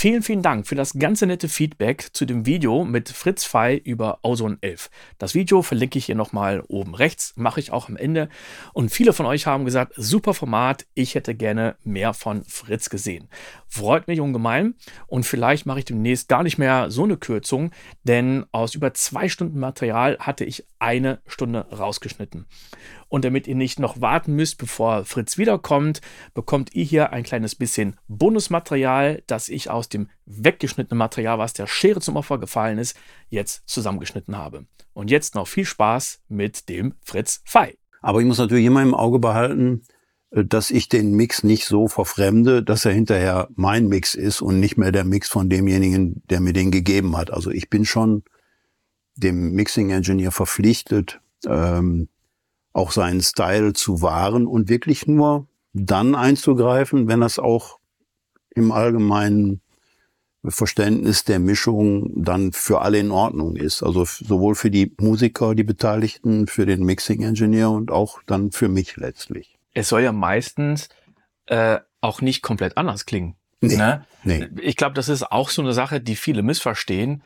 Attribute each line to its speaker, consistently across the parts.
Speaker 1: Vielen, vielen Dank für das ganze nette Feedback zu dem Video mit Fritz Fei über Ozone 11. Das Video verlinke ich hier nochmal oben rechts, mache ich auch am Ende. Und viele von euch haben gesagt, super Format, ich hätte gerne mehr von Fritz gesehen. Freut mich ungemein und vielleicht mache ich demnächst gar nicht mehr so eine Kürzung, denn aus über zwei Stunden Material hatte ich eine Stunde rausgeschnitten. Und damit ihr nicht noch warten müsst, bevor Fritz wiederkommt, bekommt ihr hier ein kleines bisschen Bonusmaterial, das ich aus dem weggeschnittenen Material, was der Schere zum Opfer gefallen ist, jetzt zusammengeschnitten habe. Und jetzt noch viel Spaß mit dem Fritz Fei.
Speaker 2: Aber ich muss natürlich immer im Auge behalten, äh, dass ich den Mix nicht so verfremde, dass er hinterher mein Mix ist und nicht mehr der Mix von demjenigen, der mir den gegeben hat. Also ich bin schon dem Mixing Engineer verpflichtet, ähm, auch seinen Style zu wahren und wirklich nur dann einzugreifen, wenn das auch im allgemeinen Verständnis der Mischung dann für alle in Ordnung ist. Also sowohl für die Musiker, die Beteiligten, für den Mixing Engineer und auch dann für mich letztlich.
Speaker 1: Es soll ja meistens äh, auch nicht komplett anders klingen.
Speaker 2: Nee,
Speaker 1: ne?
Speaker 2: nee.
Speaker 1: Ich glaube, das ist auch so eine Sache, die viele missverstehen.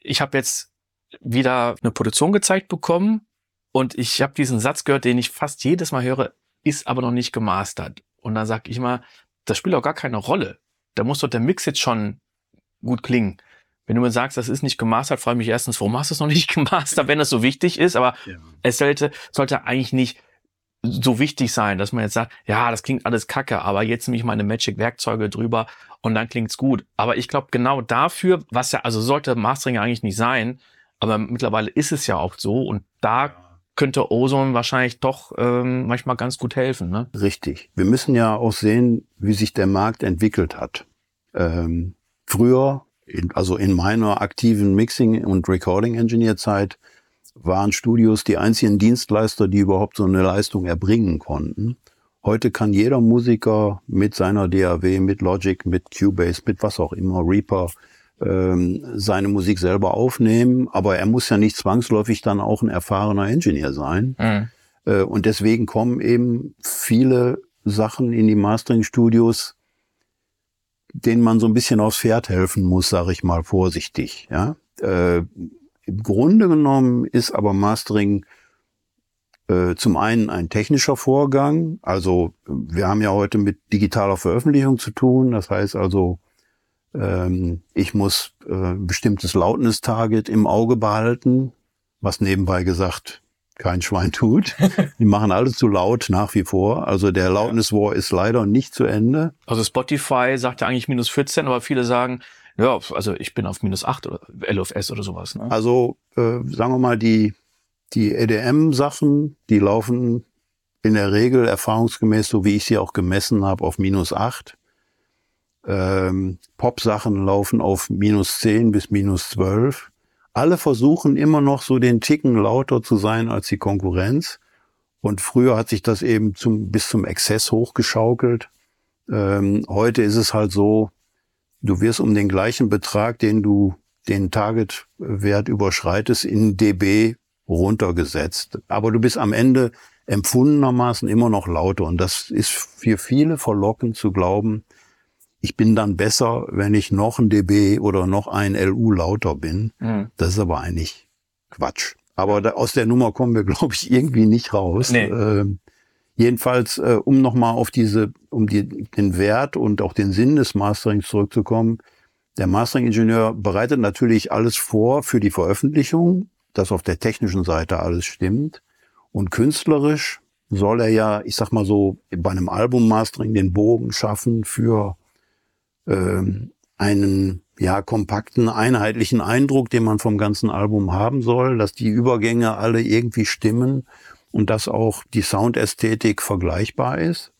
Speaker 1: Ich habe jetzt wieder eine Produktion gezeigt bekommen und ich habe diesen Satz gehört, den ich fast jedes Mal höre, ist aber noch nicht gemastert. Und dann sage ich mal, das spielt auch gar keine Rolle. Da muss doch der Mix jetzt schon gut klingen. Wenn du mir sagst, das ist nicht gemastert, frage ich mich erstens, warum hast du es noch nicht gemastert, wenn das so wichtig ist? Aber ja. es sollte, sollte eigentlich nicht so wichtig sein, dass man jetzt sagt, ja, das klingt alles kacke, aber jetzt nehme ich meine Magic-Werkzeuge drüber und dann klingt's gut. Aber ich glaube, genau dafür, was ja, also sollte Mastering eigentlich nicht sein, aber mittlerweile ist es ja auch so und da könnte Ozone wahrscheinlich doch ähm, manchmal ganz gut helfen. Ne?
Speaker 2: Richtig. Wir müssen ja auch sehen, wie sich der Markt entwickelt hat. Ähm, früher, in, also in meiner aktiven Mixing- und Recording-Engineer-Zeit, waren Studios die einzigen Dienstleister, die überhaupt so eine Leistung erbringen konnten. Heute kann jeder Musiker mit seiner DAW, mit Logic, mit Cubase, mit was auch immer, Reaper, seine Musik selber aufnehmen, aber er muss ja nicht zwangsläufig dann auch ein erfahrener Engineer sein. Mhm. Äh, und deswegen kommen eben viele Sachen in die Mastering-Studios, denen man so ein bisschen aufs Pferd helfen muss, sage ich mal vorsichtig. Ja? Äh, Im Grunde genommen ist aber Mastering äh, zum einen ein technischer Vorgang. Also wir haben ja heute mit digitaler Veröffentlichung zu tun. Das heißt also, ähm, ich muss äh, bestimmtes Lautness-Target im Auge behalten, was nebenbei gesagt kein Schwein tut. Die machen alles zu laut nach wie vor. Also der Loudness War ist leider nicht zu Ende.
Speaker 1: Also Spotify sagt ja eigentlich minus 14, aber viele sagen, ja, also ich bin auf minus 8 oder LFS oder sowas. Ne?
Speaker 2: Also äh, sagen wir mal, die, die EDM-Sachen, die laufen in der Regel erfahrungsgemäß, so wie ich sie auch gemessen habe, auf minus 8. Ähm, Pop-Sachen laufen auf minus 10 bis minus 12. Alle versuchen immer noch so den Ticken lauter zu sein als die Konkurrenz. Und früher hat sich das eben zum, bis zum Exzess hochgeschaukelt. Ähm, heute ist es halt so, du wirst um den gleichen Betrag, den du den Target-Wert überschreitest, in dB runtergesetzt. Aber du bist am Ende empfundenermaßen immer noch lauter. Und das ist für viele verlockend zu glauben, ich bin dann besser, wenn ich noch ein dB oder noch ein LU lauter bin. Mhm. Das ist aber eigentlich Quatsch. Aber da, aus der Nummer kommen wir, glaube ich, irgendwie nicht raus. Nee. Ähm, jedenfalls, äh, um nochmal auf diese, um die, den Wert und auch den Sinn des Masterings zurückzukommen. Der Mastering-Ingenieur bereitet natürlich alles vor für die Veröffentlichung, dass auf der technischen Seite alles stimmt. Und künstlerisch soll er ja, ich sag mal so, bei einem Album-Mastering den Bogen schaffen für ähm, einen ja kompakten, einheitlichen Eindruck, den man vom ganzen Album haben soll, dass die Übergänge alle irgendwie stimmen und dass auch die Soundästhetik vergleichbar ist.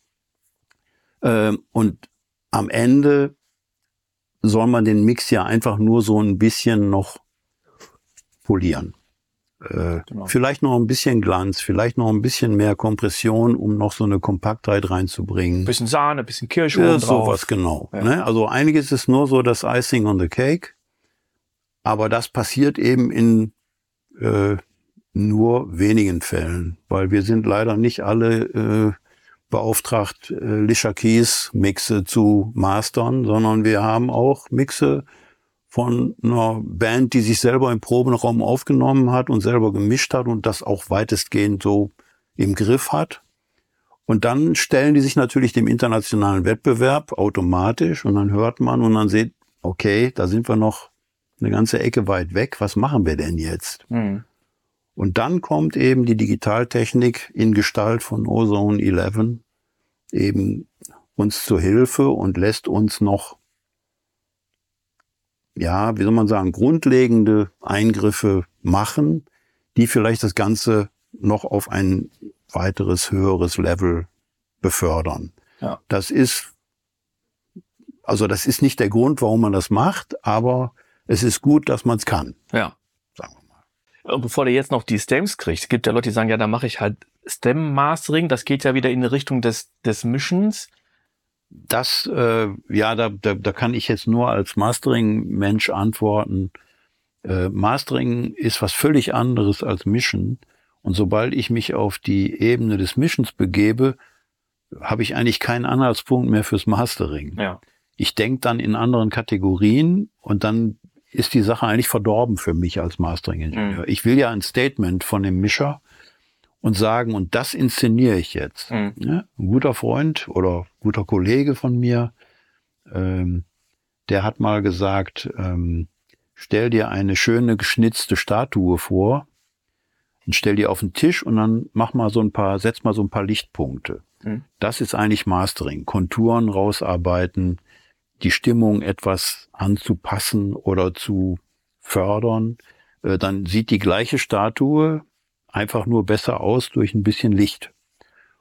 Speaker 2: Ähm, und am Ende soll man den Mix ja einfach nur so ein bisschen noch polieren. Äh, genau. Vielleicht noch ein bisschen Glanz, vielleicht noch ein bisschen mehr Kompression, um noch so eine Kompaktheit reinzubringen.
Speaker 1: Bisschen Sahne, bisschen Kirsch
Speaker 2: ja, sowas genau. Ja. Ne? Also einiges ist nur so das Icing on the Cake, aber das passiert eben in äh, nur wenigen Fällen, weil wir sind leider nicht alle äh, beauftragt, äh, Lisha Keys Mixe zu mastern, sondern wir haben auch Mixe von einer Band, die sich selber im Probenraum aufgenommen hat und selber gemischt hat und das auch weitestgehend so im Griff hat. Und dann stellen die sich natürlich dem internationalen Wettbewerb automatisch und dann hört man und dann sieht, okay, da sind wir noch eine ganze Ecke weit weg. Was machen wir denn jetzt? Mhm. Und dann kommt eben die Digitaltechnik in Gestalt von Ozone 11 eben uns zur Hilfe und lässt uns noch ja, wie soll man sagen, grundlegende Eingriffe machen, die vielleicht das Ganze noch auf ein weiteres, höheres Level befördern. Ja. Das ist, also das ist nicht der Grund, warum man das macht, aber es ist gut, dass man es kann.
Speaker 1: Ja. Sagen wir mal. Und bevor der jetzt noch die Stems kriegt, gibt ja Leute, die sagen, ja, da mache ich halt Stem Mastering, das geht ja wieder in die Richtung des, des Mischens
Speaker 2: das, äh, ja, da, da, da kann ich jetzt nur als Mastering-Mensch antworten. Äh, Mastering ist was völlig anderes als Mischen. Und sobald ich mich auf die Ebene des Mischens begebe, habe ich eigentlich keinen Anhaltspunkt mehr fürs Mastering. Ja. Ich denke dann in anderen Kategorien und dann ist die Sache eigentlich verdorben für mich als Mastering-Ingenieur. Mhm. Ich will ja ein Statement von dem Mischer und sagen, und das inszeniere ich jetzt. Mhm. Ja, ein guter Freund oder guter Kollege von mir, ähm, der hat mal gesagt, ähm, stell dir eine schöne geschnitzte Statue vor und stell die auf den Tisch und dann mach mal so ein paar, setz mal so ein paar Lichtpunkte. Mhm. Das ist eigentlich Mastering. Konturen rausarbeiten, die Stimmung etwas anzupassen oder zu fördern. Äh, dann sieht die gleiche Statue einfach nur besser aus durch ein bisschen Licht.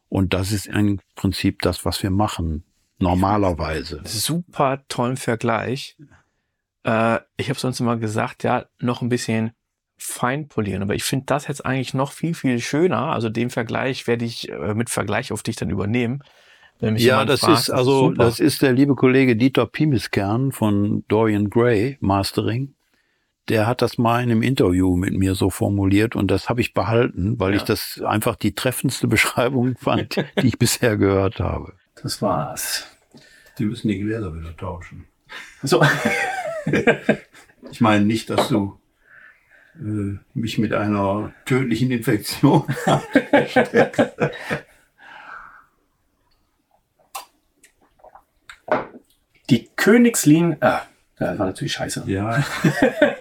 Speaker 2: Und das ist im Prinzip das, was wir machen, normalerweise.
Speaker 1: Super tollen Vergleich. Äh, ich habe sonst immer gesagt, ja, noch ein bisschen fein polieren. Aber ich finde das jetzt eigentlich noch viel, viel schöner. Also den Vergleich werde ich äh, mit Vergleich auf dich dann übernehmen.
Speaker 2: ja, das fragt, ist also, super. das ist der liebe Kollege Dieter Pimiskern von Dorian Gray Mastering der hat das mal in einem Interview mit mir so formuliert und das habe ich behalten, weil ja. ich das einfach die treffendste Beschreibung fand, die ich bisher gehört habe.
Speaker 1: Das war's.
Speaker 2: Die müssen die Gläser wieder tauschen. So. ich meine nicht, dass du äh, mich mit einer tödlichen Infektion
Speaker 1: Die Königslin, ah, das war natürlich scheiße.
Speaker 2: Ja.